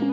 Hola,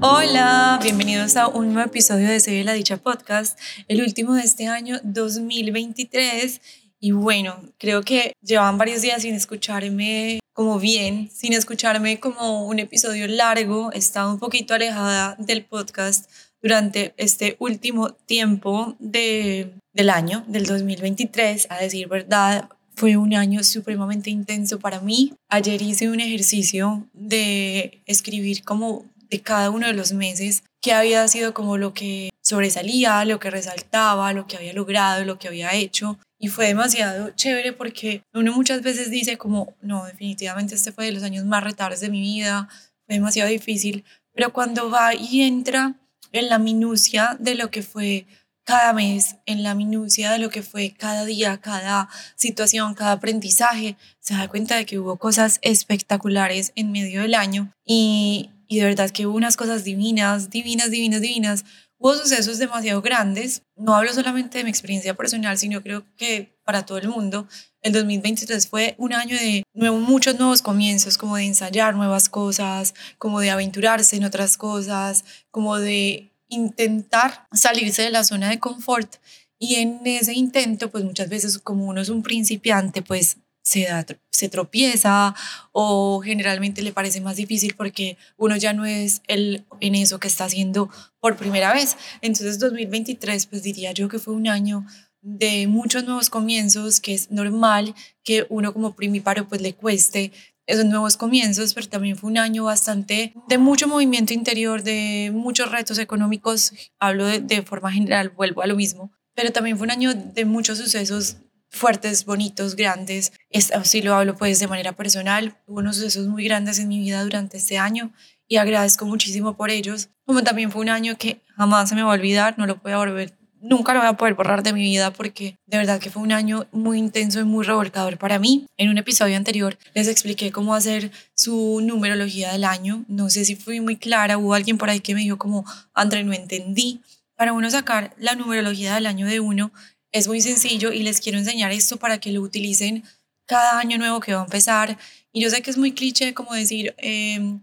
hola, bienvenidos a un nuevo episodio de Se la Dicha Podcast, el último de este año 2023. Y bueno, creo que llevan varios días sin escucharme como bien, sin escucharme como un episodio largo. He estado un poquito alejada del podcast durante este último tiempo de, del año, del 2023. A decir verdad, fue un año supremamente intenso para mí. Ayer hice un ejercicio de escribir como de cada uno de los meses, que había sido como lo que sobresalía, lo que resaltaba, lo que había logrado, lo que había hecho. Y fue demasiado chévere porque uno muchas veces dice como, no, definitivamente este fue de los años más retardos de mi vida, fue demasiado difícil, pero cuando va y entra en la minucia de lo que fue cada mes, en la minucia de lo que fue cada día, cada situación, cada aprendizaje, se da cuenta de que hubo cosas espectaculares en medio del año y, y de verdad que hubo unas cosas divinas, divinas, divinas, divinas. Hubo sucesos demasiado grandes. No hablo solamente de mi experiencia personal, sino creo que para todo el mundo. El 2023 fue un año de nuevo, muchos nuevos comienzos, como de ensayar nuevas cosas, como de aventurarse en otras cosas, como de intentar salirse de la zona de confort. Y en ese intento, pues muchas veces como uno es un principiante, pues se, se tropieza o generalmente le parece más difícil porque uno ya no es el en eso que está haciendo por primera vez. Entonces 2023 pues diría yo que fue un año de muchos nuevos comienzos, que es normal que uno como primiparo pues le cueste esos nuevos comienzos, pero también fue un año bastante de mucho movimiento interior, de muchos retos económicos, hablo de, de forma general, vuelvo a lo mismo, pero también fue un año de muchos sucesos fuertes, bonitos, grandes. Esto lo hablo pues de manera personal. Hubo unos sucesos muy grandes en mi vida durante este año y agradezco muchísimo por ellos. Como también fue un año que jamás se me va a olvidar, no lo voy a volver, nunca lo voy a poder borrar de mi vida porque de verdad que fue un año muy intenso y muy revolcador para mí. En un episodio anterior les expliqué cómo hacer su numerología del año. No sé si fui muy clara, hubo alguien por ahí que me dijo como, André, no entendí. Para uno sacar la numerología del año de uno es muy sencillo y les quiero enseñar esto para que lo utilicen cada año nuevo que va a empezar. Y yo sé que es muy cliché como decir, eh,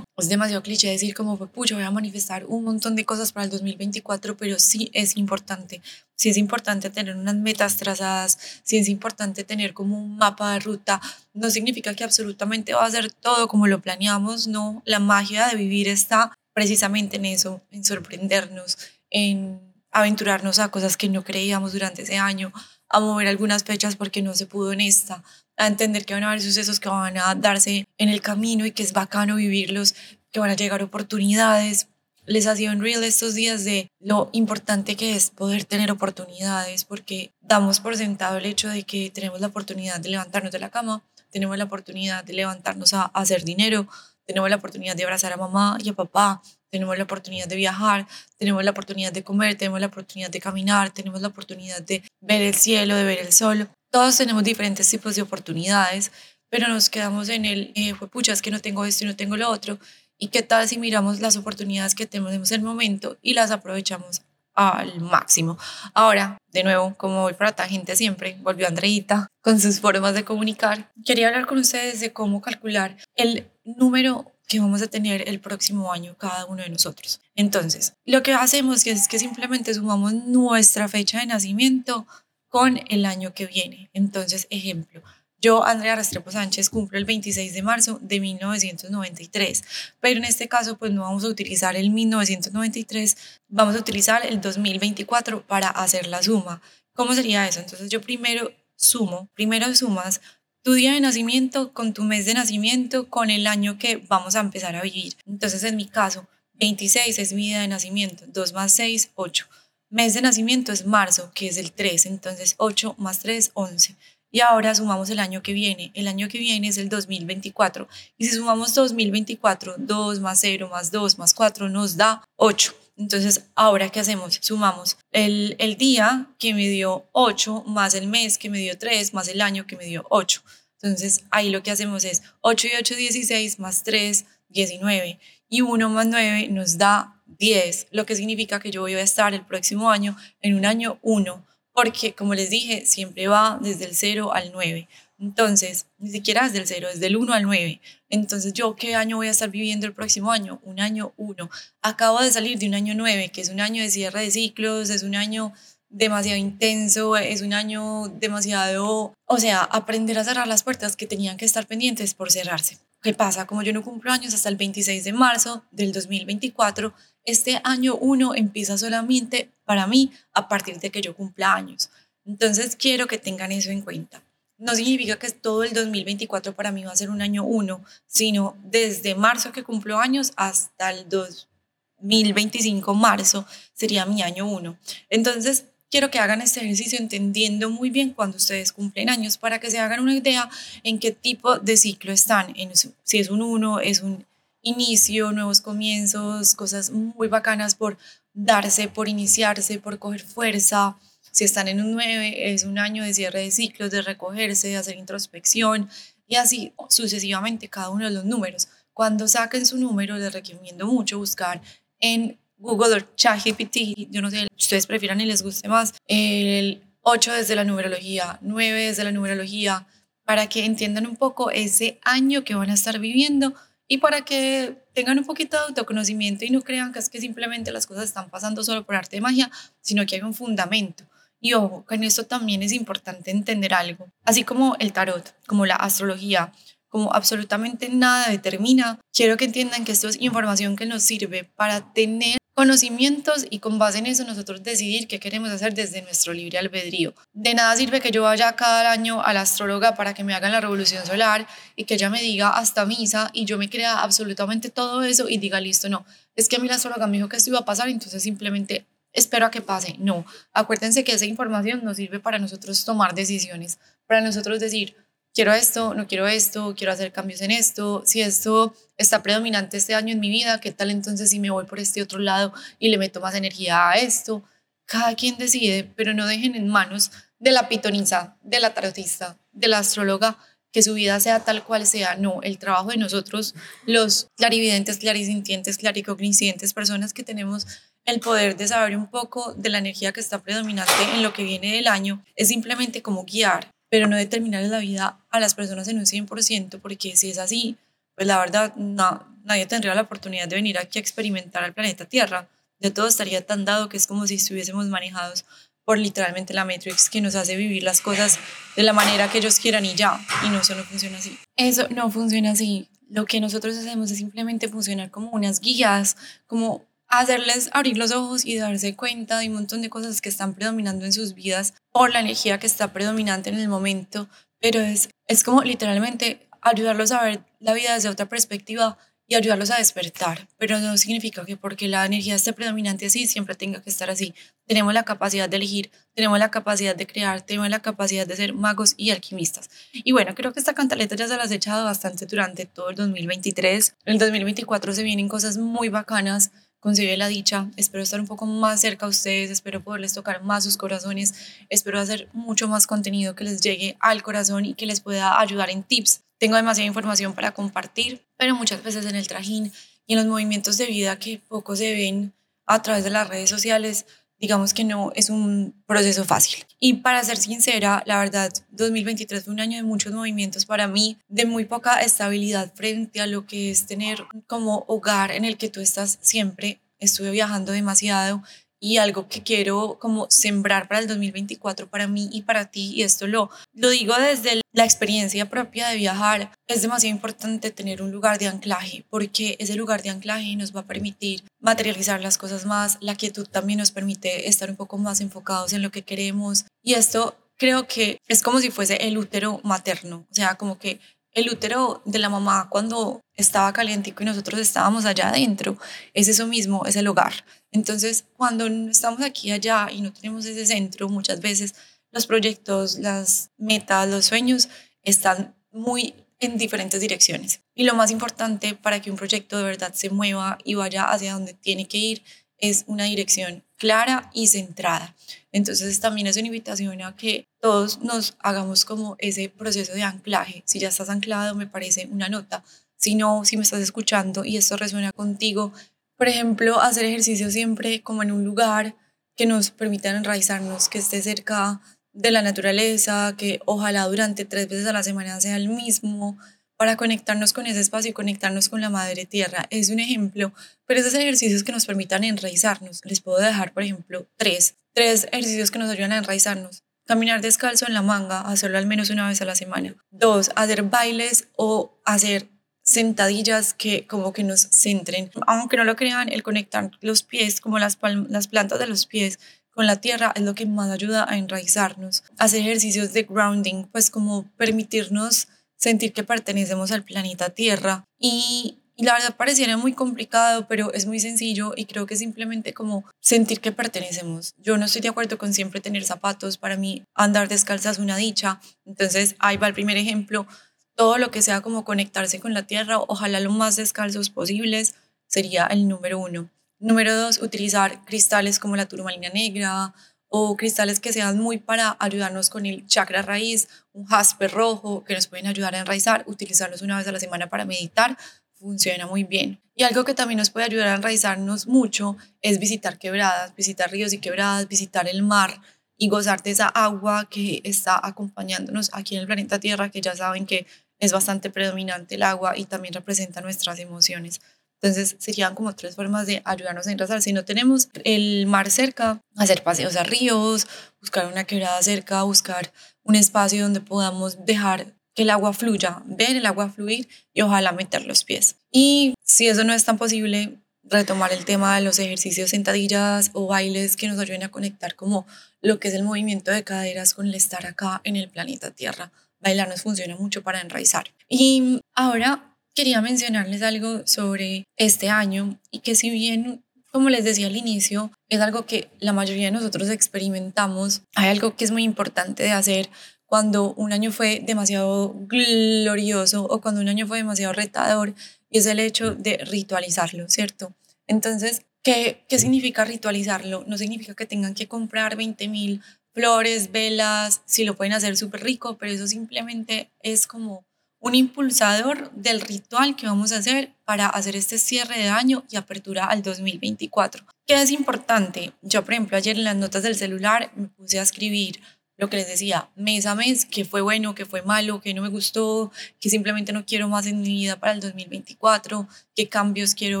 es demasiado cliché decir como, pucha, voy a manifestar un montón de cosas para el 2024, pero sí es importante. Sí es importante tener unas metas trazadas, sí es importante tener como un mapa de ruta. No significa que absolutamente va a ser todo como lo planeamos, no. La magia de vivir está precisamente en eso, en sorprendernos, en aventurarnos a cosas que no creíamos durante ese año, a mover algunas fechas porque no se pudo en esta, a entender que van a haber sucesos que van a darse en el camino y que es bacano vivirlos, que van a llegar oportunidades. Les ha sido en real estos días de lo importante que es poder tener oportunidades porque damos por sentado el hecho de que tenemos la oportunidad de levantarnos de la cama, tenemos la oportunidad de levantarnos a hacer dinero, tenemos la oportunidad de abrazar a mamá y a papá, tenemos la oportunidad de viajar, tenemos la oportunidad de comer, tenemos la oportunidad de caminar, tenemos la oportunidad de ver el cielo, de ver el sol. Todos tenemos diferentes tipos de oportunidades, pero nos quedamos en el, eh, pucha, es que no tengo esto y no tengo lo otro. ¿Y qué tal si miramos las oportunidades que tenemos en el momento y las aprovechamos al máximo. Ahora, de nuevo, como voy para gente siempre, volvió Andreita con sus formas de comunicar. Quería hablar con ustedes de cómo calcular el número que vamos a tener el próximo año cada uno de nosotros. Entonces, lo que hacemos es que simplemente sumamos nuestra fecha de nacimiento con el año que viene. Entonces, ejemplo, yo, Andrea Restrepo Sánchez, cumplo el 26 de marzo de 1993, pero en este caso, pues no vamos a utilizar el 1993, vamos a utilizar el 2024 para hacer la suma. ¿Cómo sería eso? Entonces, yo primero sumo, primero sumas tu día de nacimiento con tu mes de nacimiento con el año que vamos a empezar a vivir. Entonces, en mi caso, 26 es mi día de nacimiento, 2 más 6, 8. Mes de nacimiento es marzo, que es el 3, entonces 8 más 3, 11. Y ahora sumamos el año que viene. El año que viene es el 2024. Y si sumamos 2024, 2 más 0 más 2 más 4 nos da 8. Entonces, ahora, ¿qué hacemos? Sumamos el, el día que me dio 8 más el mes que me dio 3 más el año que me dio 8. Entonces, ahí lo que hacemos es 8 y 8, 16 más 3, 19. Y 1 más 9 nos da 10, lo que significa que yo voy a estar el próximo año en un año 1, porque como les dije, siempre va desde el 0 al 9. Entonces, ni siquiera desde el 0, desde el 1 al 9. Entonces, ¿yo qué año voy a estar viviendo el próximo año? Un año 1. Acabo de salir de un año 9, que es un año de cierre de ciclos, es un año demasiado intenso, es un año demasiado, o sea, aprender a cerrar las puertas que tenían que estar pendientes por cerrarse. ¿Qué pasa? Como yo no cumplo años hasta el 26 de marzo del 2024, este año 1 empieza solamente para mí a partir de que yo cumpla años. Entonces quiero que tengan eso en cuenta. No significa que todo el 2024 para mí va a ser un año 1, sino desde marzo que cumplo años hasta el 2025 marzo sería mi año 1. Entonces, quiero que hagan este ejercicio entendiendo muy bien cuando ustedes cumplen años para que se hagan una idea en qué tipo de ciclo están. Si es un 1, es un inicio, nuevos comienzos, cosas muy bacanas por darse, por iniciarse, por coger fuerza. Si están en un 9, es un año de cierre de ciclos, de recogerse, de hacer introspección y así sucesivamente cada uno de los números. Cuando saquen su número, les recomiendo mucho buscar en Google o ChatGPT, yo no sé, ustedes prefieran y les guste más, el 8 desde la numerología, 9 desde la numerología, para que entiendan un poco ese año que van a estar viviendo y para que tengan un poquito de autoconocimiento y no crean que es que simplemente las cosas están pasando solo por arte de magia, sino que hay un fundamento. Y ojo, con esto también es importante entender algo, así como el tarot, como la astrología, como absolutamente nada determina, quiero que entiendan que esto es información que nos sirve para tener conocimientos y con base en eso nosotros decidir qué queremos hacer desde nuestro libre albedrío. De nada sirve que yo vaya cada año a la astróloga para que me hagan la revolución solar y que ella me diga hasta misa y yo me crea absolutamente todo eso y diga listo, no, es que a mí la astróloga me dijo que esto iba a pasar, entonces simplemente espero a que pase. No, acuérdense que esa información nos sirve para nosotros tomar decisiones, para nosotros decir, quiero esto, no quiero esto, quiero hacer cambios en esto, si esto está predominante este año en mi vida, ¿qué tal entonces si me voy por este otro lado y le meto más energía a esto? Cada quien decide, pero no dejen en manos de la pitoniza, de la tarotista, de la astróloga, que su vida sea tal cual sea. No, el trabajo de nosotros, los clarividentes, clarisintientes, claricognoscientes, personas que tenemos el poder de saber un poco de la energía que está predominante en lo que viene del año, es simplemente como guiar, pero no determinar la vida a las personas en un 100%, porque si es así, pues la verdad no, nadie tendría la oportunidad de venir aquí a experimentar al planeta Tierra. Ya todo estaría tan dado que es como si estuviésemos manejados por literalmente la Matrix que nos hace vivir las cosas de la manera que ellos quieran y ya. Y no, eso no funciona así. Eso no funciona así. Lo que nosotros hacemos es simplemente funcionar como unas guías, como hacerles abrir los ojos y darse cuenta de un montón de cosas que están predominando en sus vidas por la energía que está predominante en el momento, pero es, es como literalmente ayudarlos a ver la vida desde otra perspectiva y ayudarlos a despertar, pero no significa que porque la energía esté predominante así, siempre tenga que estar así. Tenemos la capacidad de elegir, tenemos la capacidad de crear, tenemos la capacidad de ser magos y alquimistas. Y bueno, creo que esta cantaleta ya se las he echado bastante durante todo el 2023. En el 2024 se vienen cosas muy bacanas, consigue la dicha. Espero estar un poco más cerca a ustedes, espero poderles tocar más sus corazones, espero hacer mucho más contenido que les llegue al corazón y que les pueda ayudar en tips. Tengo demasiada información para compartir, pero muchas veces en el trajín y en los movimientos de vida que poco se ven a través de las redes sociales, digamos que no es un proceso fácil. Y para ser sincera, la verdad, 2023 fue un año de muchos movimientos para mí, de muy poca estabilidad frente a lo que es tener como hogar en el que tú estás siempre. Estuve viajando demasiado y algo que quiero como sembrar para el 2024 para mí y para ti, y esto lo, lo digo desde la experiencia propia de viajar, es demasiado importante tener un lugar de anclaje, porque ese lugar de anclaje nos va a permitir materializar las cosas más, la quietud también nos permite estar un poco más enfocados en lo que queremos, y esto creo que es como si fuese el útero materno, o sea, como que el útero de la mamá cuando estaba caliente y nosotros estábamos allá adentro, es eso mismo, es el hogar. Entonces, cuando estamos aquí allá y no tenemos ese centro, muchas veces los proyectos, las metas, los sueños están muy en diferentes direcciones. Y lo más importante para que un proyecto de verdad se mueva y vaya hacia donde tiene que ir es una dirección clara y centrada. Entonces también es una invitación a que todos nos hagamos como ese proceso de anclaje. Si ya estás anclado, me parece una nota. Si no, si me estás escuchando y esto resuena contigo, Por ejemplo, hacer ejercicio siempre como en un lugar que nos permita enraizarnos, que esté cerca de la naturaleza, que ojalá durante tres veces a la semana sea el mismo, para conectarnos con ese espacio y conectarnos con la madre tierra. Es un ejemplo, pero esos ejercicios que nos permitan enraizarnos, les puedo dejar, por ejemplo, tres, tres ejercicios que nos ayudan a enraizarnos. Caminar descalzo en la manga, hacerlo al menos una vez a la semana. Dos, hacer bailes o hacer sentadillas que como que nos centren. Aunque no lo crean, el conectar los pies, como las, las plantas de los pies, con la tierra es lo que más ayuda a enraizarnos. Hacer ejercicios de grounding, pues como permitirnos sentir que pertenecemos al planeta Tierra. Y, la verdad pareciera muy complicado, pero es muy sencillo y creo que simplemente como sentir que pertenecemos. Yo no estoy de acuerdo con siempre tener zapatos, para mí andar descalza es una dicha. Entonces ahí va el primer ejemplo. Todo lo que sea como conectarse con la tierra, ojalá lo más descalzos posibles, sería el número uno. Número dos, utilizar cristales como la turmalina negra, o cristales que sean muy para ayudarnos con el chakra raíz, un jaspe rojo que nos pueden ayudar a enraizar, utilizarlos una vez a la semana para meditar, funciona muy bien. Y algo que también nos puede ayudar a enraizarnos mucho es visitar quebradas, visitar ríos y quebradas, visitar el mar y gozar de esa agua que está acompañándonos aquí en el planeta Tierra, que ya saben que es bastante predominante el agua y también representa nuestras emociones. Entonces serían como tres formas de ayudarnos a enraizar. Si no tenemos el mar cerca, hacer paseos a ríos, buscar una quebrada cerca, buscar un espacio donde podamos dejar que el agua fluya, ver el agua fluir y ojalá meter los pies. Y si eso no es tan posible, retomar el tema de los ejercicios sentadillas o bailes que nos ayuden a conectar como lo que es el movimiento de caderas con el estar acá en el planeta Tierra. Bailar nos funciona mucho para enraizar. Y ahora quería mencionarles algo sobre este año y que si bien, como les decía al inicio, es algo que la mayoría de nosotros experimentamos, hay algo que es muy importante de hacer cuando un año fue demasiado glorioso o cuando un año fue demasiado retador y es el hecho de ritualizarlo, ¿cierto? Entonces, ¿qué, qué significa ritualizarlo? No significa que tengan que comprar 20 mil flores, velas, si lo pueden hacer súper rico, pero eso simplemente es como un impulsador del ritual que vamos a hacer para hacer este cierre de año y apertura al 2024. ¿Qué es importante? Yo, por ejemplo, ayer en las notas del celular me puse a escribir lo que les decía, mes a mes, qué fue bueno, qué fue malo, qué no me gustó, qué simplemente no quiero más en mi vida para el 2024, qué cambios quiero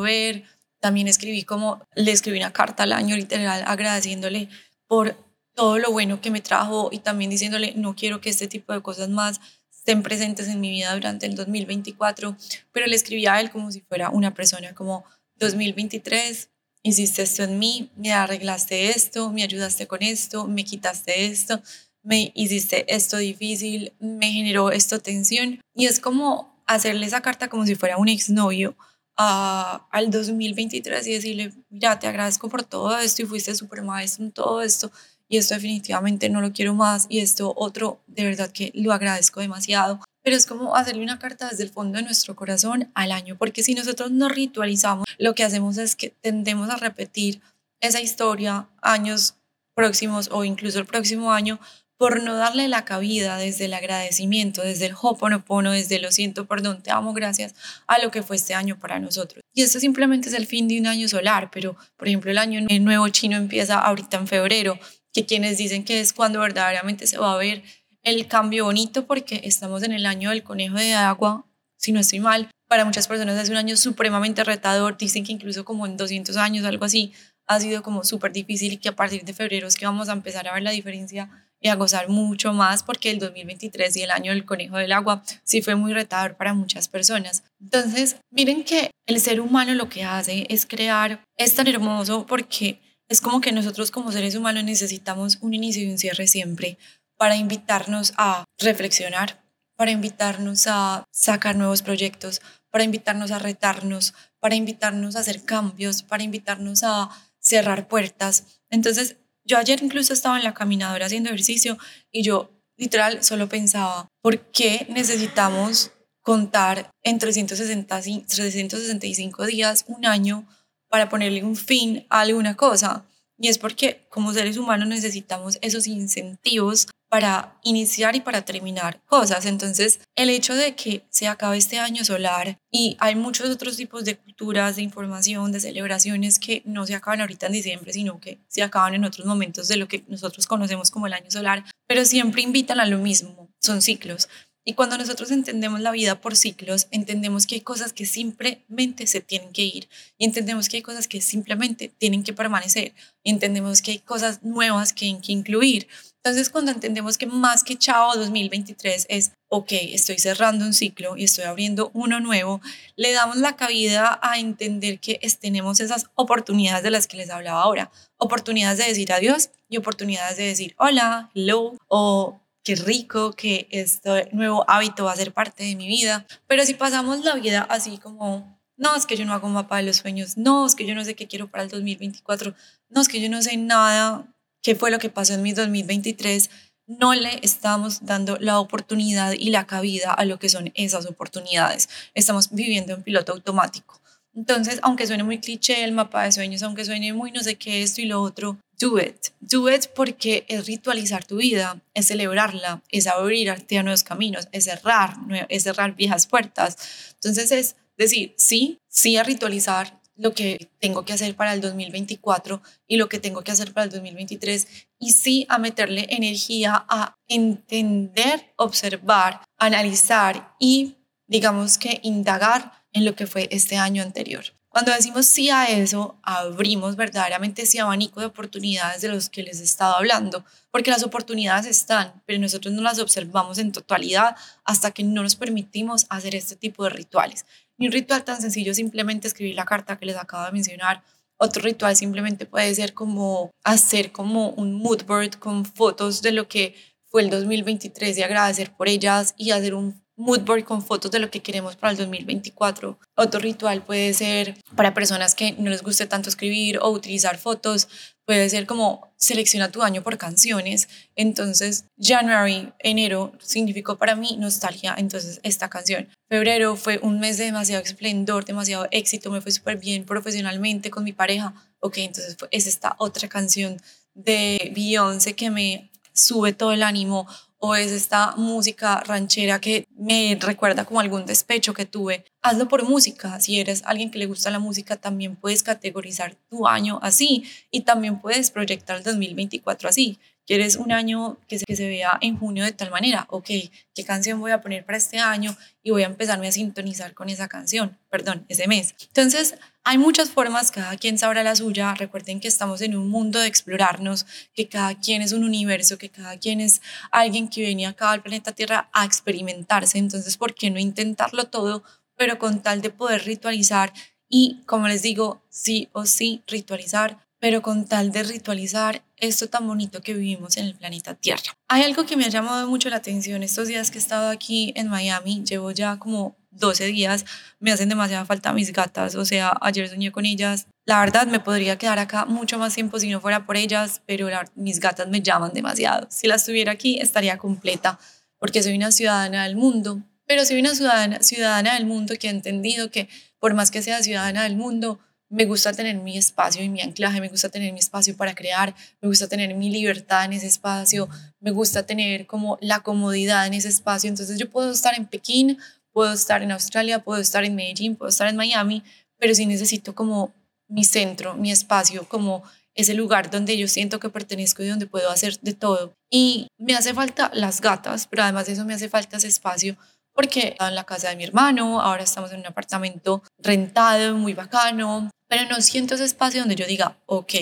ver. También escribí como, le escribí una carta al año literal agradeciéndole por todo lo bueno que me trajo y también diciéndole, no quiero que este tipo de cosas más estén presentes en mi vida durante el 2024, pero le escribí a él como si fuera una persona, como 2023, hiciste esto en mí, me arreglaste esto, me ayudaste con esto, me quitaste esto, me hiciste esto difícil, me generó esto tensión. Y es como hacerle esa carta como si fuera un exnovio a, al 2023 y decirle, mira, te agradezco por todo esto y fuiste súper maestro en todo esto y esto definitivamente no lo quiero más y esto otro de verdad que lo agradezco demasiado. Pero es como hacerle una carta desde el fondo de nuestro corazón al año, porque si nosotros no ritualizamos, lo que hacemos es que tendemos a repetir esa historia años próximos o incluso el próximo año por no darle la cabida desde el agradecimiento, desde el hoponopono, desde lo siento, perdón, te amo, gracias, a lo que fue este año para nosotros. Y esto simplemente es el fin de un año solar, pero por ejemplo el año nuevo chino empieza ahorita en febrero que quienes dicen que es cuando verdaderamente se va a ver el cambio bonito porque estamos en el año del conejo de agua, si no estoy mal. Para muchas personas es un año supremamente retador, dicen que incluso como en 200 años, algo así, ha sido como súper difícil y que a partir de febrero es que vamos a empezar a ver la diferencia y a gozar mucho más porque el 2023 y el año del conejo del agua sí fue muy retador para muchas personas. Entonces, miren que el ser humano lo que hace es crear, es tan hermoso porque es como que nosotros como seres humanos necesitamos un inicio y un cierre siempre para invitarnos a reflexionar, para invitarnos a sacar nuevos proyectos, para invitarnos a retarnos, para invitarnos a hacer cambios, para invitarnos a cerrar puertas. Entonces, yo ayer incluso estaba en la caminadora haciendo ejercicio y yo literal solo pensaba, ¿por qué necesitamos contar en 360, 365 días, un año, para ponerle un fin a alguna cosa. Y es porque como seres humanos necesitamos esos incentivos para iniciar y para terminar cosas. Entonces, el hecho de que se acabe este año solar y hay muchos otros tipos de culturas, de información, de celebraciones que no se acaban ahorita en diciembre, sino que se acaban en otros momentos de lo que nosotros conocemos como el año solar, pero siempre invitan a lo mismo, son ciclos. Y cuando nosotros entendemos la vida por ciclos, entendemos que hay cosas que simplemente se tienen que ir y entendemos que hay cosas que simplemente tienen que permanecer y entendemos que hay cosas nuevas que hay que incluir. Entonces, cuando entendemos que más que chao 2023 es, ok, estoy cerrando un ciclo y estoy abriendo uno nuevo, le damos la cabida a entender que tenemos esas oportunidades de las que les hablaba ahora. Oportunidades de decir adiós y oportunidades de decir hola, hello o qué rico que este nuevo hábito va a ser parte de mi vida. Pero si pasamos la vida así como, no, es que yo no hago un mapa de los sueños, no, es que yo no sé qué quiero para el 2024, no, es que yo no sé nada, qué fue lo que pasó en mi 2023, no le estamos dando la oportunidad y la cabida a lo que son esas oportunidades. Estamos viviendo en piloto automático. Entonces, aunque suene muy cliché el mapa de sueños, aunque suene muy no sé qué esto y lo otro, do it. Do it porque es ritualizar tu vida, es celebrarla, es abrir a nuevos caminos, es cerrar, es cerrar viejas puertas. Entonces es decir, sí, sí a ritualizar lo que tengo que hacer para el 2024 y lo que tengo que hacer para el 2023 y sí a meterle energía a entender, observar, analizar y digamos que indagar en lo que fue este año anterior. Cuando decimos sí a eso, abrimos verdaderamente ese abanico de oportunidades de los que les he estado hablando, porque las oportunidades están, pero nosotros no las observamos en totalidad hasta que no nos permitimos hacer este tipo de rituales. Y un ritual tan sencillo simplemente escribir la carta que les acabo de mencionar. Otro ritual simplemente puede ser como hacer como un mood board con fotos de lo que fue el 2023 y agradecer por ellas y hacer un moodboard con fotos de lo que queremos para el 2024. Otro ritual puede ser para personas que no les guste tanto escribir o utilizar fotos, puede ser como selecciona tu año por canciones. Entonces, January, enero, significó para mí nostalgia, entonces esta canción. Febrero fue un mes de demasiado esplendor, demasiado éxito, me fue súper bien profesionalmente con mi pareja. Ok, entonces es esta otra canción de Beyoncé que me sube todo el ánimo o es esta música ranchera que me recuerda como algún despecho que tuve. Hazlo por música. Si eres alguien que le gusta la música, también puedes categorizar tu año así y también puedes proyectar el 2024 así. ¿Quieres un año que se, que se vea en junio de tal manera? Ok, ¿qué canción voy a poner para este año? Y voy a empezarme a sintonizar con esa canción, perdón, ese mes. Entonces, hay muchas formas, cada quien sabrá la suya. Recuerden que estamos en un mundo de explorarnos, que cada quien es un universo, que cada quien es alguien que viene acá al planeta Tierra a experimentarse. Entonces, ¿por qué no intentarlo todo, pero con tal de poder ritualizar? Y como les digo, sí o sí, ritualizar pero con tal de ritualizar esto tan bonito que vivimos en el planeta Tierra. Hay algo que me ha llamado mucho la atención estos días que he estado aquí en Miami, llevo ya como 12 días, me hacen demasiada falta mis gatas, o sea, ayer soñé con ellas. La verdad, me podría quedar acá mucho más tiempo si no fuera por ellas, pero mis gatas me llaman demasiado. Si las tuviera aquí, estaría completa, porque soy una ciudadana del mundo, pero soy una ciudadana, ciudadana del mundo que ha entendido que por más que sea ciudadana del mundo, me gusta tener mi espacio y mi anclaje, me gusta tener mi espacio para crear, me gusta tener mi libertad en ese espacio, me gusta tener como la comodidad en ese espacio. Entonces yo puedo estar en Pekín, puedo estar en Australia, puedo estar en Medellín, puedo estar en Miami, pero sí necesito como mi centro, mi espacio, como ese lugar donde yo siento que pertenezco y donde puedo hacer de todo. Y me hace falta las gatas, pero además de eso me hace falta ese espacio porque estaba en la casa de mi hermano, ahora estamos en un apartamento rentado, muy bacano, pero no siento ese espacio donde yo diga, ok,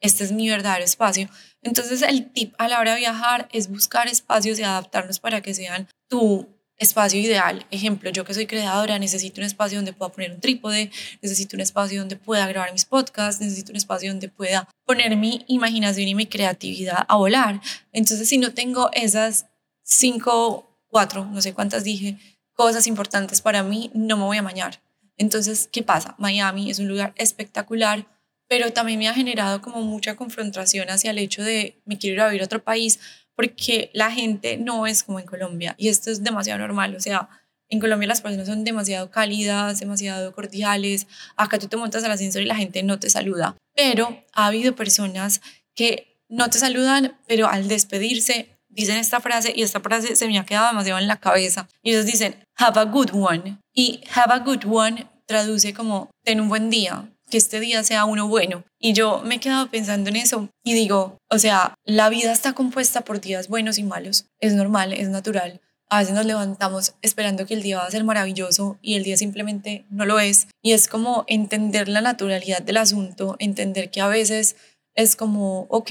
este es mi verdadero espacio. Entonces el tip a la hora de viajar es buscar espacios y adaptarnos para que sean tu espacio ideal. Ejemplo, yo que soy creadora, necesito un espacio donde pueda poner un trípode, necesito un espacio donde pueda grabar mis podcasts, necesito un espacio donde pueda poner mi imaginación y mi creatividad a volar. Entonces, si no tengo esas cinco, cuatro, no sé cuántas dije, cosas importantes para mí, no me voy a mañar. Entonces, ¿qué pasa? Miami es un lugar espectacular, pero también me ha generado como mucha confrontación hacia el hecho de me quiero ir a vivir a otro país porque la gente no es como en Colombia y esto es demasiado normal, o sea, en Colombia las personas son demasiado cálidas, demasiado cordiales, acá tú te montas al ascensor y la gente no te saluda, pero ha habido personas que no te saludan, pero al despedirse dicen esta frase y esta frase se me ha quedado demasiado en la cabeza. Y ellos dicen, have a good one. Y have a good one traduce como, ten un buen día, que este día sea uno bueno. Y yo me he quedado pensando en eso y digo, o sea, la vida está compuesta por días buenos y malos. Es normal, es natural. A veces nos levantamos esperando que el día va a ser maravilloso y el día simplemente no lo es. Y es como entender la naturalidad del asunto, entender que a veces es como, ok,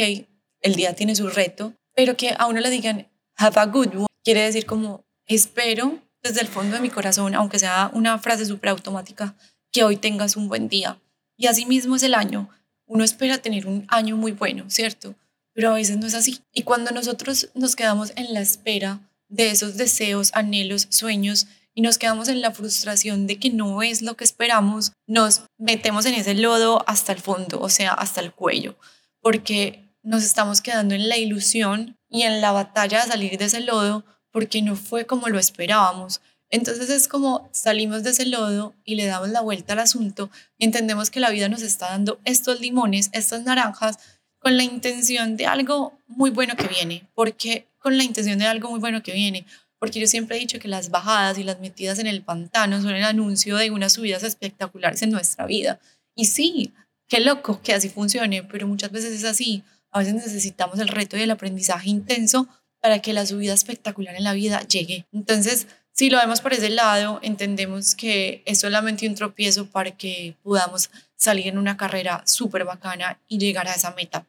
el día tiene su reto, pero que a uno le digan, have a good one, quiere decir como, espero desde el fondo de mi corazón, aunque sea una frase súper automática, que hoy tengas un buen día. Y así mismo es el año. Uno espera tener un año muy bueno, ¿cierto? Pero a veces no es así. Y cuando nosotros nos quedamos en la espera de esos deseos, anhelos, sueños, y nos quedamos en la frustración de que no es lo que esperamos, nos metemos en ese lodo hasta el fondo, o sea, hasta el cuello, porque nos estamos quedando en la ilusión y en la batalla de salir de ese lodo porque no fue como lo esperábamos. Entonces es como salimos de ese lodo y le damos la vuelta al asunto y entendemos que la vida nos está dando estos limones, estas naranjas, con la intención de algo muy bueno que viene. ¿Por qué con la intención de algo muy bueno que viene? Porque yo siempre he dicho que las bajadas y las metidas en el pantano son el anuncio de unas subidas espectaculares en nuestra vida. Y sí, qué loco que así funcione, pero muchas veces es así. A veces necesitamos el reto y el aprendizaje intenso para que la subida espectacular en la vida llegue. Entonces, si lo vemos por ese lado, entendemos que es solamente un tropiezo para que podamos salir en una carrera súper bacana y llegar a esa meta.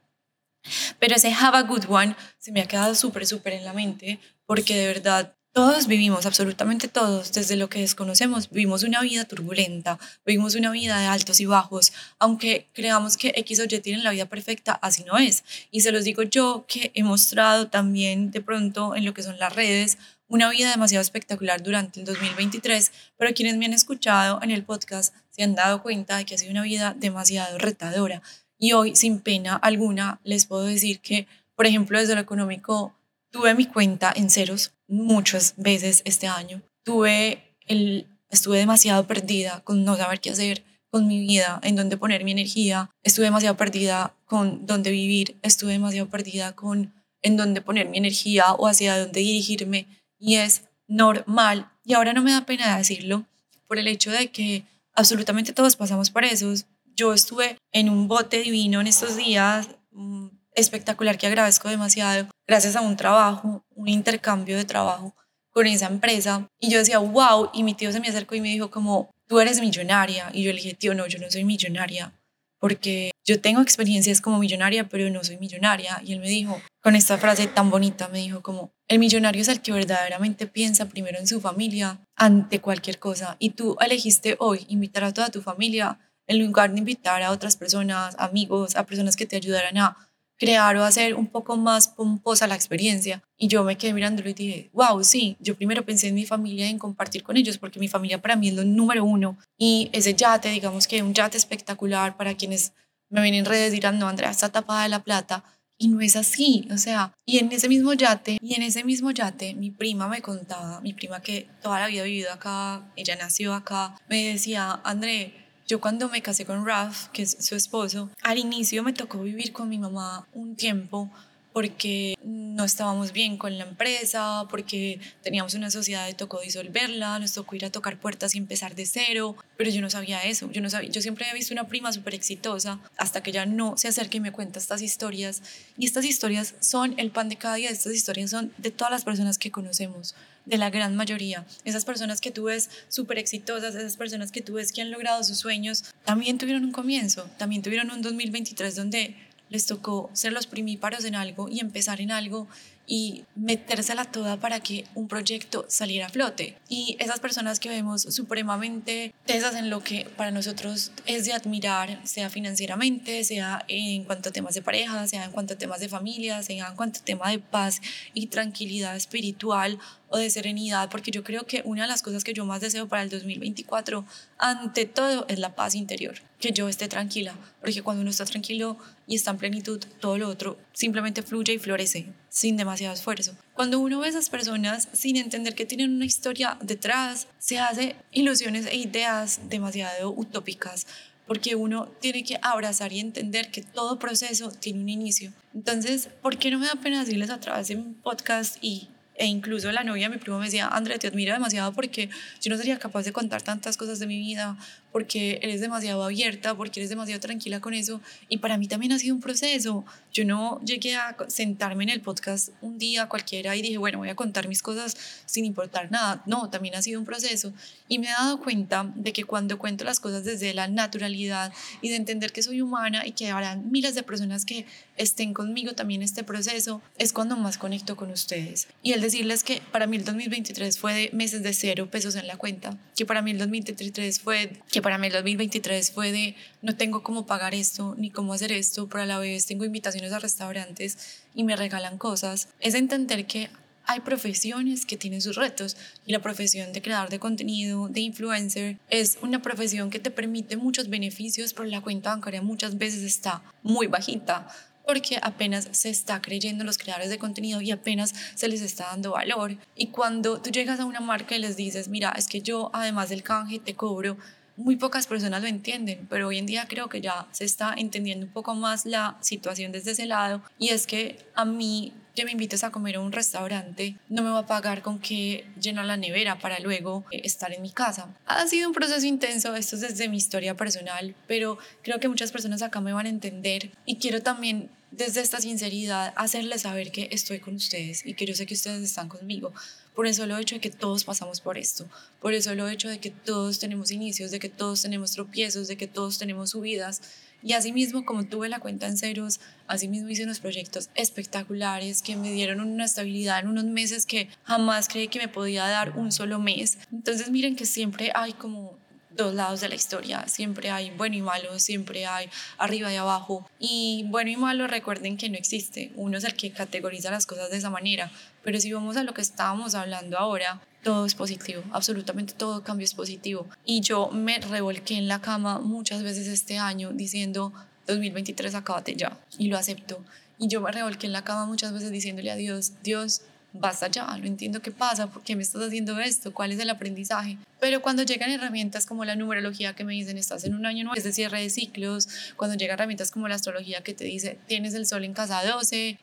Pero ese have a good one se me ha quedado súper, súper en la mente porque de verdad todos vivimos, absolutamente todos, desde lo que desconocemos, vivimos una vida turbulenta, vivimos una vida de altos y bajos, aunque creamos que X o Y tienen la vida perfecta, así no es. Y se los digo yo que he mostrado también de pronto en lo que son las redes una vida demasiado espectacular durante el 2023, pero quienes me han escuchado en el podcast se han dado cuenta de que ha sido una vida demasiado retadora. Y hoy, sin pena alguna, les puedo decir que, por ejemplo, desde lo económico, tuve mi cuenta en ceros muchas veces este año. Tuve el, estuve demasiado perdida con no saber qué hacer con mi vida, en dónde poner mi energía. Estuve demasiado perdida con dónde vivir. Estuve demasiado perdida con en dónde poner mi energía o hacia dónde dirigirme. Y es normal. Y ahora no me da pena decirlo por el hecho de que absolutamente todos pasamos por eso. Yo estuve en un bote divino en estos días, mm, espectacular que agradezco demasiado, gracias a un trabajo, un intercambio de trabajo con esa empresa. Y yo decía, wow, y mi tío se me acercó y me dijo como, tú eres millonaria. Y yo le dije, tío, no, yo no soy millonaria, porque yo tengo experiencias como millonaria, pero no soy millonaria. Y él me dijo, con esta frase tan bonita, me dijo como, el millonario es el que verdaderamente piensa primero en su familia ante cualquier cosa. Y tú elegiste hoy invitar a toda tu familia en lugar de invitar a otras personas, amigos, a personas que te ayudaran a crear o hacer un poco más pomposa la experiencia. Y yo me quedé mirándolo y dije, wow, sí, yo primero pensé en mi familia, en compartir con ellos, porque mi familia para mí es lo número uno. Y ese yate, digamos que un yate espectacular para quienes me ven en redes dirán, no, Andrea está tapada de la plata. Y no es así, o sea, y en ese mismo yate, y en ese mismo yate, mi prima me contaba, mi prima que toda la vida ha vivido acá, ella nació acá, me decía, André, yo cuando me casé con Ralph, que es su esposo, al inicio me tocó vivir con mi mamá un tiempo porque no estábamos bien con la empresa, porque teníamos una sociedad y tocó disolverla, nos tocó ir a tocar puertas y empezar de cero, pero yo no sabía eso, yo no sabía, yo siempre había visto una prima súper exitosa hasta que ella no se acerca y me cuenta estas historias. Y estas historias son el pan de cada día, estas historias son de todas las personas que conocemos, de la gran mayoría, esas personas que tú ves súper exitosas, esas personas que tú ves que han logrado sus sueños, también tuvieron un comienzo, también tuvieron un 2023 donde les tocó ser los primíparos en algo y empezar en algo y metérsela toda para que un proyecto saliera a flote. Y esas personas que vemos supremamente tesas en lo que para nosotros es de admirar, sea financieramente, sea en cuanto a temas de pareja, sea en cuanto a temas de familia, sea en cuanto a tema de paz y tranquilidad espiritual o de serenidad, porque yo creo que una de las cosas que yo más deseo para el 2024, ante todo, es la paz interior, que yo esté tranquila, porque cuando uno está tranquilo y está en plenitud, todo lo otro simplemente fluye y florece sin demasiado esfuerzo. Cuando uno ve a esas personas sin entender que tienen una historia detrás, se hace ilusiones e ideas demasiado utópicas, porque uno tiene que abrazar y entender que todo proceso tiene un inicio. Entonces, ¿por qué no me da pena decirles a través de un podcast y e incluso la novia de mi primo me decía, André, te admiro demasiado porque yo no sería capaz de contar tantas cosas de mi vida, porque eres demasiado abierta, porque eres demasiado tranquila con eso. Y para mí también ha sido un proceso. Yo no llegué a sentarme en el podcast un día cualquiera y dije, bueno, voy a contar mis cosas sin importar nada. No, también ha sido un proceso. Y me he dado cuenta de que cuando cuento las cosas desde la naturalidad y de entender que soy humana y que habrán miles de personas que estén conmigo también este proceso, es cuando más conecto con ustedes. Y el decirles que para mí el 2023 fue de meses de cero pesos en la cuenta, que para mí el 2023 fue, que para mí el 2023 fue de no tengo cómo pagar esto ni cómo hacer esto, pero a la vez tengo invitaciones a restaurantes y me regalan cosas, es entender que hay profesiones que tienen sus retos y la profesión de creador de contenido, de influencer, es una profesión que te permite muchos beneficios, pero la cuenta bancaria muchas veces está muy bajita porque apenas se está creyendo los creadores de contenido y apenas se les está dando valor. Y cuando tú llegas a una marca y les dices, mira, es que yo además del canje te cobro, muy pocas personas lo entienden, pero hoy en día creo que ya se está entendiendo un poco más la situación desde ese lado y es que a mí que me invites a comer a un restaurante, no me va a pagar con que llenar la nevera para luego eh, estar en mi casa. Ha sido un proceso intenso, esto es desde mi historia personal, pero creo que muchas personas acá me van a entender y quiero también desde esta sinceridad hacerles saber que estoy con ustedes y que yo sé que ustedes están conmigo. Por eso lo he hecho de que todos pasamos por esto. Por eso lo he hecho de que todos tenemos inicios, de que todos tenemos tropiezos, de que todos tenemos subidas y asimismo, como tuve la cuenta en ceros, asimismo hice unos proyectos espectaculares que me dieron una estabilidad en unos meses que jamás creí que me podía dar un solo mes. Entonces miren que siempre hay como dos lados de la historia. Siempre hay bueno y malo, siempre hay arriba y abajo. Y bueno y malo, recuerden que no existe. Uno es el que categoriza las cosas de esa manera. Pero si vamos a lo que estábamos hablando ahora, todo es positivo, absolutamente todo cambio es positivo. Y yo me revolqué en la cama muchas veces este año diciendo, 2023, acábate ya. Y lo acepto. Y yo me revolqué en la cama muchas veces diciéndole a Dios, Dios, basta ya, no entiendo qué pasa, por qué me estás haciendo esto, cuál es el aprendizaje. Pero cuando llegan herramientas como la numerología que me dicen estás en un año nuevo, es de cierre de ciclos, cuando llegan herramientas como la astrología que te dice tienes el sol en casa 12,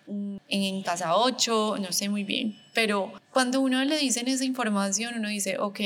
en casa 8, no sé muy bien. Pero cuando uno le dicen esa información, uno dice, ok,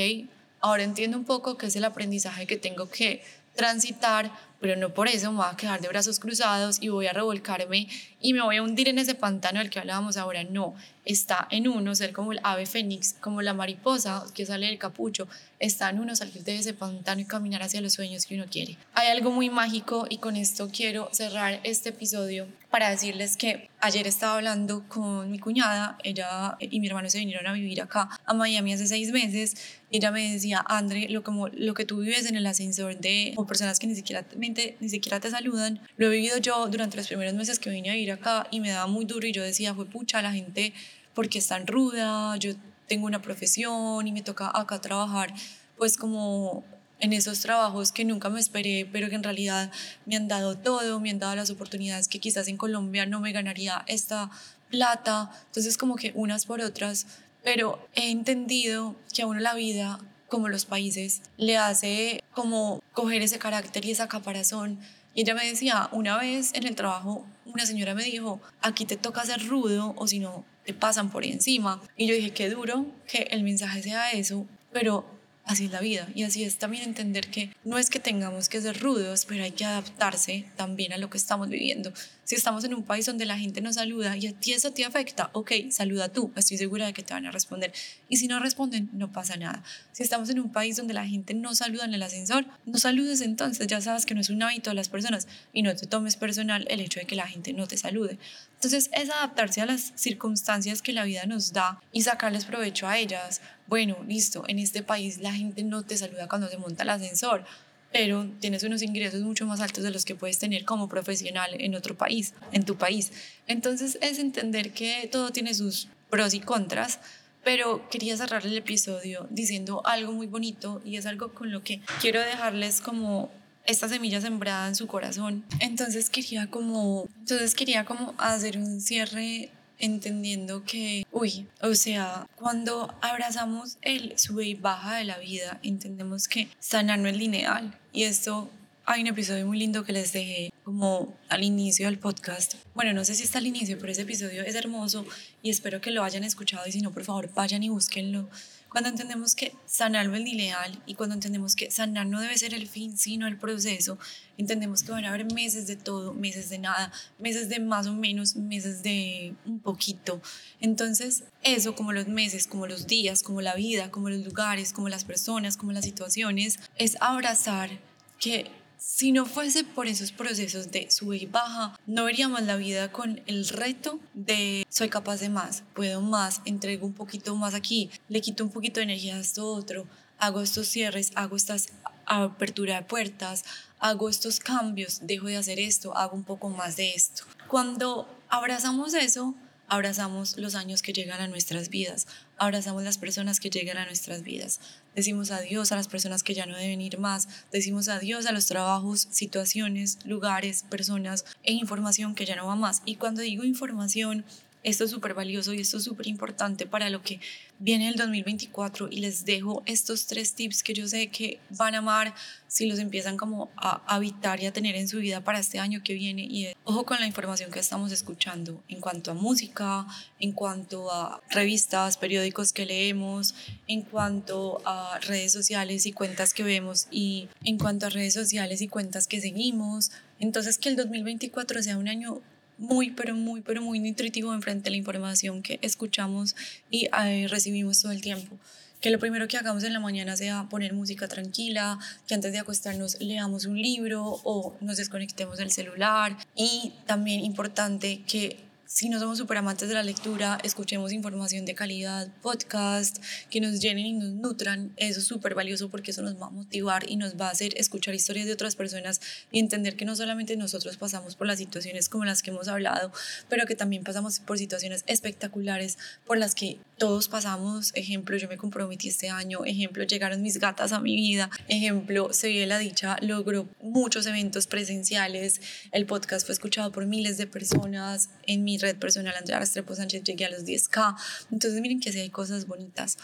ahora entiendo un poco qué es el aprendizaje que tengo que transitar, pero no por eso me voy a quedar de brazos cruzados y voy a revolcarme y me voy a hundir en ese pantano del que hablábamos ahora. No, está en uno ser como el ave fénix, como la mariposa que sale del capucho, está en uno salir de ese pantano y caminar hacia los sueños que uno quiere. Hay algo muy mágico y con esto quiero cerrar este episodio para decirles que ayer estaba hablando con mi cuñada, ella y mi hermano se vinieron a vivir acá a Miami hace seis meses, ella me decía, André, lo, como, lo que tú vives en el ascensor de como personas que ni siquiera ni siquiera te saludan. Lo he vivido yo durante los primeros meses que vine a ir acá y me daba muy duro y yo decía, fue pucha, la gente, porque es tan ruda? Yo tengo una profesión y me toca acá trabajar, pues como en esos trabajos que nunca me esperé, pero que en realidad me han dado todo, me han dado las oportunidades que quizás en Colombia no me ganaría esta plata. Entonces como que unas por otras, pero he entendido que a uno la vida como los países, le hace como coger ese carácter y esa caparazón. Y ella me decía, una vez en el trabajo, una señora me dijo, aquí te toca ser rudo o si no, te pasan por encima. Y yo dije, qué duro que el mensaje sea eso, pero así es la vida y así es también entender que no es que tengamos que ser rudos, pero hay que adaptarse también a lo que estamos viviendo. Si estamos en un país donde la gente no saluda y a ti eso te afecta, ok, saluda tú, estoy segura de que te van a responder. Y si no responden, no pasa nada. Si estamos en un país donde la gente no saluda en el ascensor, no saludes entonces, ya sabes que no es un hábito de las personas y no te tomes personal el hecho de que la gente no te salude. Entonces es adaptarse a las circunstancias que la vida nos da y sacarles provecho a ellas. Bueno, listo, en este país la gente no te saluda cuando se monta el ascensor, pero tienes unos ingresos mucho más altos de los que puedes tener como profesional en otro país, en tu país. Entonces es entender que todo tiene sus pros y contras, pero quería cerrar el episodio diciendo algo muy bonito y es algo con lo que quiero dejarles como esta semilla sembrada en su corazón. Entonces quería como, entonces quería como hacer un cierre entendiendo que, uy, o sea, cuando abrazamos el sube y baja de la vida, entendemos que sanar no es lineal. Y esto hay un episodio muy lindo que les dejé como al inicio del podcast. Bueno, no sé si está al inicio, pero ese episodio es hermoso y espero que lo hayan escuchado. Y si no, por favor, vayan y búsquenlo cuando entendemos que sanar no es ideal y cuando entendemos que sanar no debe ser el fin, sino el proceso, entendemos que van a haber meses de todo, meses de nada, meses de más o menos, meses de un poquito. Entonces, eso como los meses, como los días, como la vida, como los lugares, como las personas, como las situaciones, es abrazar que si no fuese por esos procesos de sube y baja, no veríamos la vida con el reto de soy capaz de más, puedo más, entrego un poquito más aquí, le quito un poquito de energía a esto otro, hago estos cierres, hago estas apertura de puertas, hago estos cambios, dejo de hacer esto, hago un poco más de esto. Cuando abrazamos eso, abrazamos los años que llegan a nuestras vidas, abrazamos las personas que llegan a nuestras vidas, decimos adiós a las personas que ya no deben ir más, decimos adiós a los trabajos, situaciones, lugares, personas e información que ya no va más. Y cuando digo información, esto es súper valioso y esto es súper importante para lo que viene el 2024 y les dejo estos tres tips que yo sé que van a amar si los empiezan como a habitar y a tener en su vida para este año que viene y ojo con la información que estamos escuchando en cuanto a música, en cuanto a revistas, periódicos que leemos, en cuanto a redes sociales y cuentas que vemos y en cuanto a redes sociales y cuentas que seguimos. Entonces que el 2024 sea un año muy, pero muy, pero muy nutritivo en frente la información que escuchamos y eh, recibimos todo el tiempo. Que lo primero que hagamos en la mañana sea poner música tranquila, que antes de acostarnos leamos un libro o nos desconectemos del celular. Y también importante que si no somos súper amantes de la lectura, escuchemos información de calidad, podcast, que nos llenen y nos nutran. Eso es súper valioso porque eso nos va a motivar y nos va a hacer escuchar historias de otras personas y entender que no solamente nosotros pasamos por las situaciones como las que hemos hablado, pero que también pasamos por situaciones espectaculares por las que todos pasamos. Ejemplo, yo me comprometí este año. Ejemplo, llegaron mis gatas a mi vida. Ejemplo, se vio la dicha, logró muchos eventos presenciales. El podcast fue escuchado por miles de personas en mi red personal Andrea Restrepo Sánchez llegué a los 10K. Entonces miren que sí hay cosas bonitas.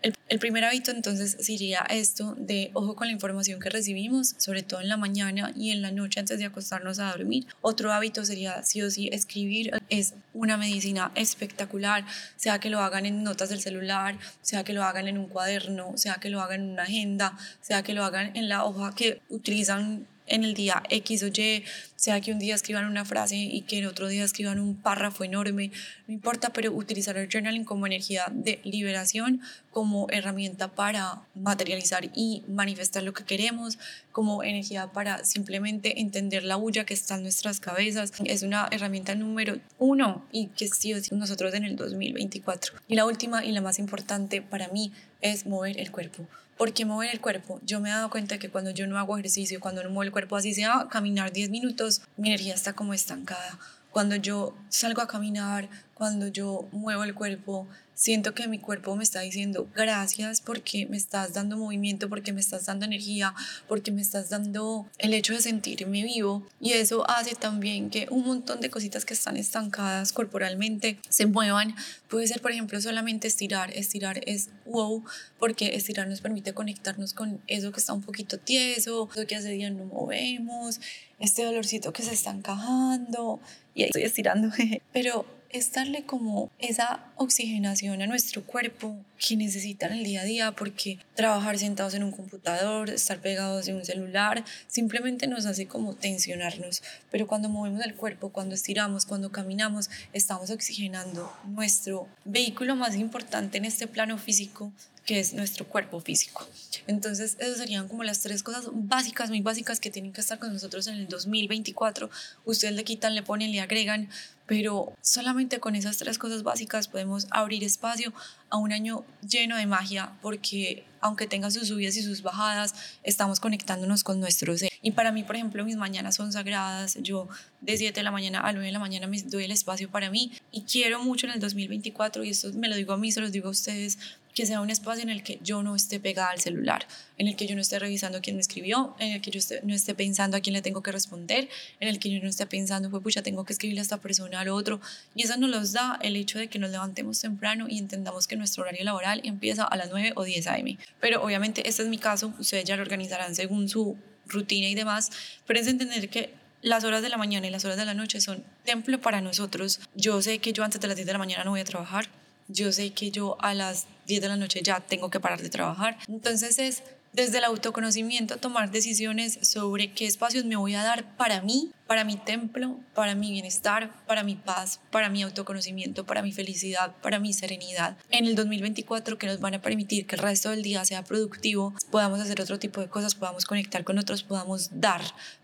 El, primer hábito entonces sería esto de ojo con la información que recibimos, sobre todo en la mañana y en la noche antes de acostarnos a dormir. Otro hábito sería sí o sí escribir. Es una medicina espectacular, sea que lo hagan en notas del celular, sea que lo hagan en un cuaderno, sea que lo hagan en una agenda, sea que lo hagan en la hoja que utilizan en el día X o Y, sea que un día escriban una frase y que el otro día escriban un párrafo enorme, no importa, pero utilizar el journaling como energía de liberación, como herramienta para materializar y manifestar lo que queremos, como energía para simplemente entender la bulla que está en nuestras cabezas. Es una herramienta número uno y que sí nosotros en el 2024. Y la última y la más importante para mí es mover el cuerpo. ¿Por qué mover el cuerpo? Yo me he dado cuenta que cuando yo no hago ejercicio, cuando no muevo el cuerpo así sea caminar 10 minutos, mi energía está como estancada. Cuando yo salgo a caminar, cuando yo muevo el cuerpo, siento que mi cuerpo me está diciendo gracias porque me estás dando movimiento, porque me estás dando energía, porque me estás dando el hecho de sentirme vivo. Y eso hace también que un montón de cositas que están estancadas corporalmente se muevan. Puede ser, por ejemplo, solamente estirar. Estirar es wow, porque estirar nos permite conectarnos con eso que está un poquito tieso, eso que hace día no movemos, este dolorcito que se está encajando. Y ahí estoy estirando. Pero es darle como esa oxigenación a nuestro cuerpo que necesitan el día a día porque trabajar sentados en un computador, estar pegados en un celular, simplemente nos hace como tensionarnos. Pero cuando movemos el cuerpo, cuando estiramos, cuando caminamos, estamos oxigenando nuestro vehículo más importante en este plano físico que es nuestro cuerpo físico. Entonces, esas serían como las tres cosas básicas, muy básicas que tienen que estar con nosotros en el 2024. Ustedes le quitan, le ponen, le agregan, pero solamente con esas tres cosas básicas podemos abrir espacio a un año lleno de magia porque aunque tenga sus subidas y sus bajadas, estamos conectándonos con nuestro ser. Y para mí, por ejemplo, mis mañanas son sagradas. Yo de 7 de la mañana a 9 de la mañana me doy el espacio para mí y quiero mucho en el 2024 y esto me lo digo a mí, se los digo a ustedes, que sea un espacio en el que yo no esté pegada al celular, en el que yo no esté revisando quién me escribió, en el que yo no esté pensando a quién le tengo que responder, en el que yo no esté pensando, pues pucha, tengo que escribirle a esta persona, al otro. Y eso nos los da el hecho de que nos levantemos temprano y entendamos que nuestro horario laboral empieza a las 9 o 10 a.m. Pero obviamente este es mi caso, ustedes ya lo organizarán según su rutina y demás, pero es entender que las horas de la mañana y las horas de la noche son templo para nosotros. Yo sé que yo antes de las 10 de la mañana no voy a trabajar, yo sé que yo a las 10 de la noche ya tengo que parar de trabajar. Entonces es desde el autoconocimiento tomar decisiones sobre qué espacios me voy a dar para mí, para mi templo, para mi bienestar, para mi paz, para mi autoconocimiento, para mi felicidad, para mi serenidad. En el 2024 que nos van a permitir que el resto del día sea productivo, podamos hacer otro tipo de cosas, podamos conectar con otros, podamos dar,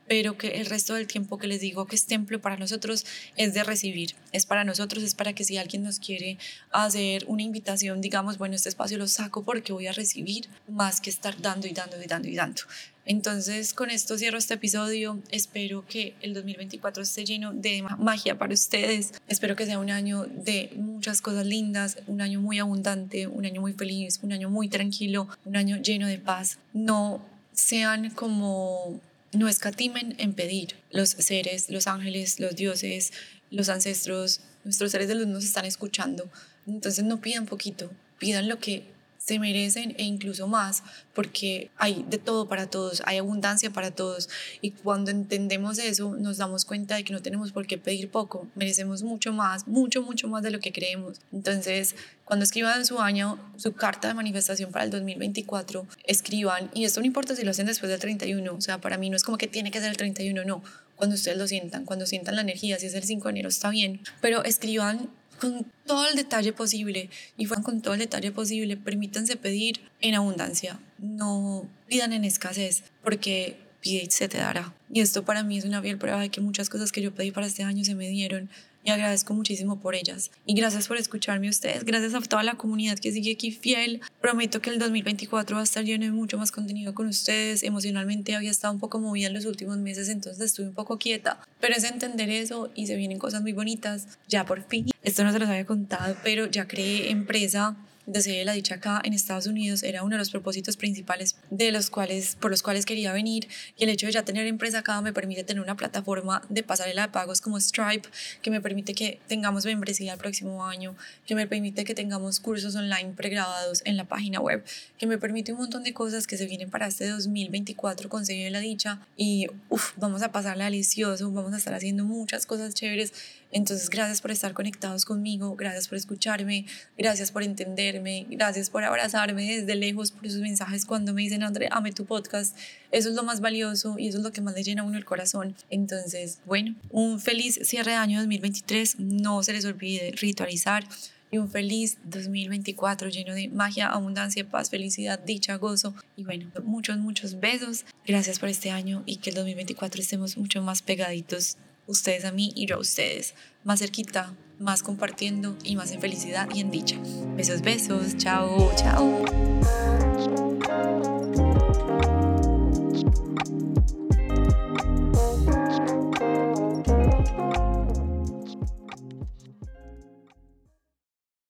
pero que el resto del tiempo que les digo que es templo para nosotros es de recibir, es para nosotros, es para que si alguien nos quiere hacer una invitación, digamos, bueno, este espacio lo saco porque voy a recibir más que estar dando y dando y dando y dando. Entonces, con esto cierro este episodio. Espero que el 2024 esté lleno de magia para ustedes. Espero que sea un año de muchas cosas lindas, un año muy abundante, un año muy feliz, un año muy tranquilo, un año lleno de paz. No sean como no escatimen en pedir. Los seres, los ángeles, los dioses, los ancestros, nuestros seres de luz nos están escuchando. Entonces no pidan poquito, pidan lo que se merecen e incluso más, porque hay de todo para todos, hay abundancia para todos. Y cuando entendemos eso, nos damos cuenta de que no tenemos por qué pedir poco, merecemos mucho más, mucho, mucho más de lo que creemos. Entonces, cuando escriban su año, su carta de manifestación para el 2024, escriban, y esto no importa si lo hacen después del 31, o sea, para mí no es como que tiene que ser el 31, no, cuando ustedes lo sientan, cuando sientan la energía, si es el 5 de enero está bien, pero escriban con todo el detalle posible y fueron con todo el detalle posible, permítanse pedir en abundancia, no pidan en escasez, porque pide se te dará. Y esto para mí es una fiel prueba de que muchas cosas que yo pedí para este año se me dieron y agradezco muchísimo por ellas. Y gracias por escucharme ustedes, gracias a toda la comunidad que sigue aquí fiel. Prometo que el 2024 va a estar lleno de mucho más contenido con ustedes. Emocionalmente había estado un poco movida en los últimos meses, entonces estuve un poco quieta, pero es entender eso y se vienen cosas muy bonitas. Ya por fin, esto no se los había contado, pero ya creé empresa de la dicha acá en Estados Unidos era uno de los propósitos principales de los cuales, por los cuales quería venir y el hecho de ya tener empresa acá me permite tener una plataforma de pasarela de pagos como Stripe que me permite que tengamos membresía el próximo año, que me permite que tengamos cursos online pregrabados en la página web, que me permite un montón de cosas que se vienen para este 2024 con de la dicha y uf, vamos a pasarla delicioso, vamos a estar haciendo muchas cosas chéveres. Entonces, gracias por estar conectados conmigo, gracias por escucharme, gracias por entender gracias por abrazarme desde lejos, por sus mensajes cuando me dicen, André, ame tu podcast. Eso es lo más valioso y eso es lo que más le llena a uno el corazón. Entonces, bueno, un feliz cierre de año 2023. No se les olvide ritualizar y un feliz 2024 lleno de magia, abundancia, paz, felicidad, dicha, gozo y bueno, muchos, muchos besos. Gracias por este año y que el 2024 estemos mucho más pegaditos ustedes a mí y yo a ustedes, más cerquita, más compartiendo y más en felicidad y en dicha. Besos, besos, chao, chao.